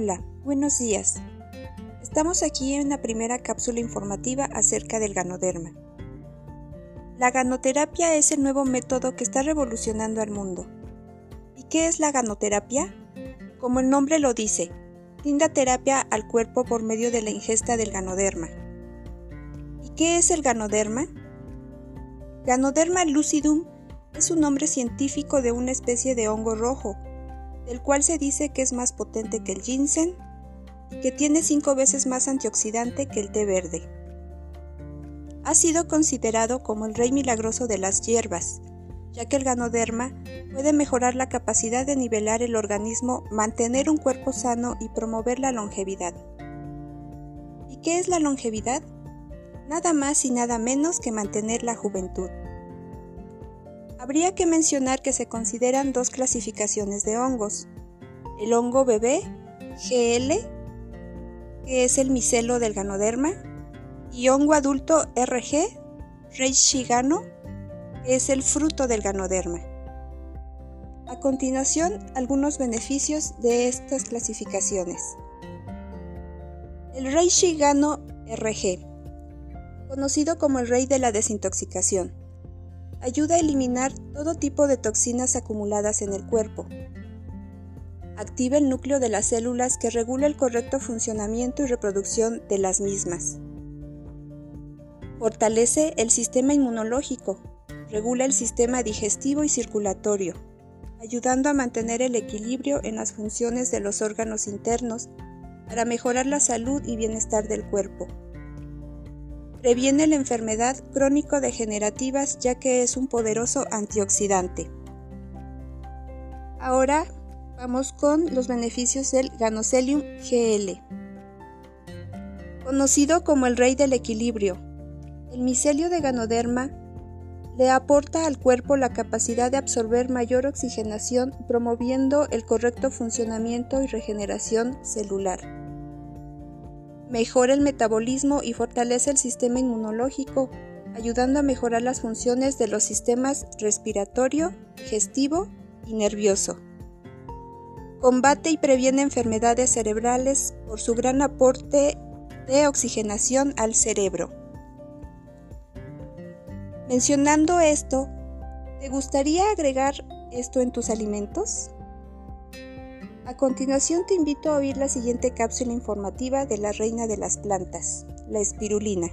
Hola, buenos días. Estamos aquí en una primera cápsula informativa acerca del ganoderma. La ganoterapia es el nuevo método que está revolucionando al mundo. ¿Y qué es la ganoterapia? Como el nombre lo dice, brinda terapia al cuerpo por medio de la ingesta del ganoderma. ¿Y qué es el ganoderma? Ganoderma lucidum es un nombre científico de una especie de hongo rojo, del cual se dice que es más potente que el ginseng que tiene cinco veces más antioxidante que el té verde. Ha sido considerado como el rey milagroso de las hierbas, ya que el ganoderma puede mejorar la capacidad de nivelar el organismo, mantener un cuerpo sano y promover la longevidad. ¿Y qué es la longevidad? Nada más y nada menos que mantener la juventud. Habría que mencionar que se consideran dos clasificaciones de hongos. El hongo bebé, GL, que es el micelo del ganoderma, y hongo adulto RG, Reichigano, que es el fruto del ganoderma. A continuación, algunos beneficios de estas clasificaciones. El Reichigano RG, conocido como el rey de la desintoxicación ayuda a eliminar todo tipo de toxinas acumuladas en el cuerpo. Activa el núcleo de las células que regula el correcto funcionamiento y reproducción de las mismas. Fortalece el sistema inmunológico, regula el sistema digestivo y circulatorio, ayudando a mantener el equilibrio en las funciones de los órganos internos para mejorar la salud y bienestar del cuerpo. Previene la enfermedad crónico-degenerativas ya que es un poderoso antioxidante. Ahora vamos con los beneficios del Ganocelium GL. Conocido como el rey del equilibrio, el micelio de Ganoderma le aporta al cuerpo la capacidad de absorber mayor oxigenación promoviendo el correcto funcionamiento y regeneración celular mejora el metabolismo y fortalece el sistema inmunológico, ayudando a mejorar las funciones de los sistemas respiratorio, digestivo y nervioso. Combate y previene enfermedades cerebrales por su gran aporte de oxigenación al cerebro. Mencionando esto, ¿te gustaría agregar esto en tus alimentos? A continuación te invito a oír la siguiente cápsula informativa de la reina de las plantas, la espirulina.